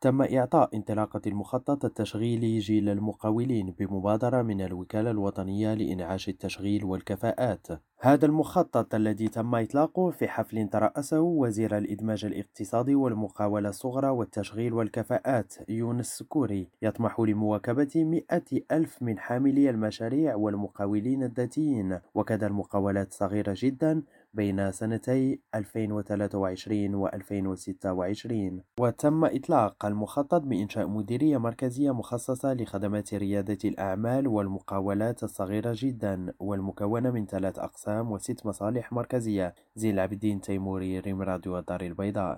تم إعطاء انطلاقة المخطط التشغيلي جيل المقاولين بمبادرة من الوكالة الوطنية لإنعاش التشغيل والكفاءات. هذا المخطط الذي تم إطلاقه في حفل ترأسه وزير الإدماج الاقتصادي والمقاولة الصغرى والتشغيل والكفاءات يونس سكوري يطمح لمواكبة مئة ألف من حاملي المشاريع والمقاولين الذاتيين وكذا المقاولات الصغيرة جدا بين سنتي 2023 و 2026 وتم إطلاق المخطط بإنشاء مديرية مركزية مخصصة لخدمات ريادة الأعمال والمقاولات الصغيرة جدا والمكونة من ثلاث أقسام وست مصالح مركزية زي العابدين تيموري ريم راديو الدار البيضاء.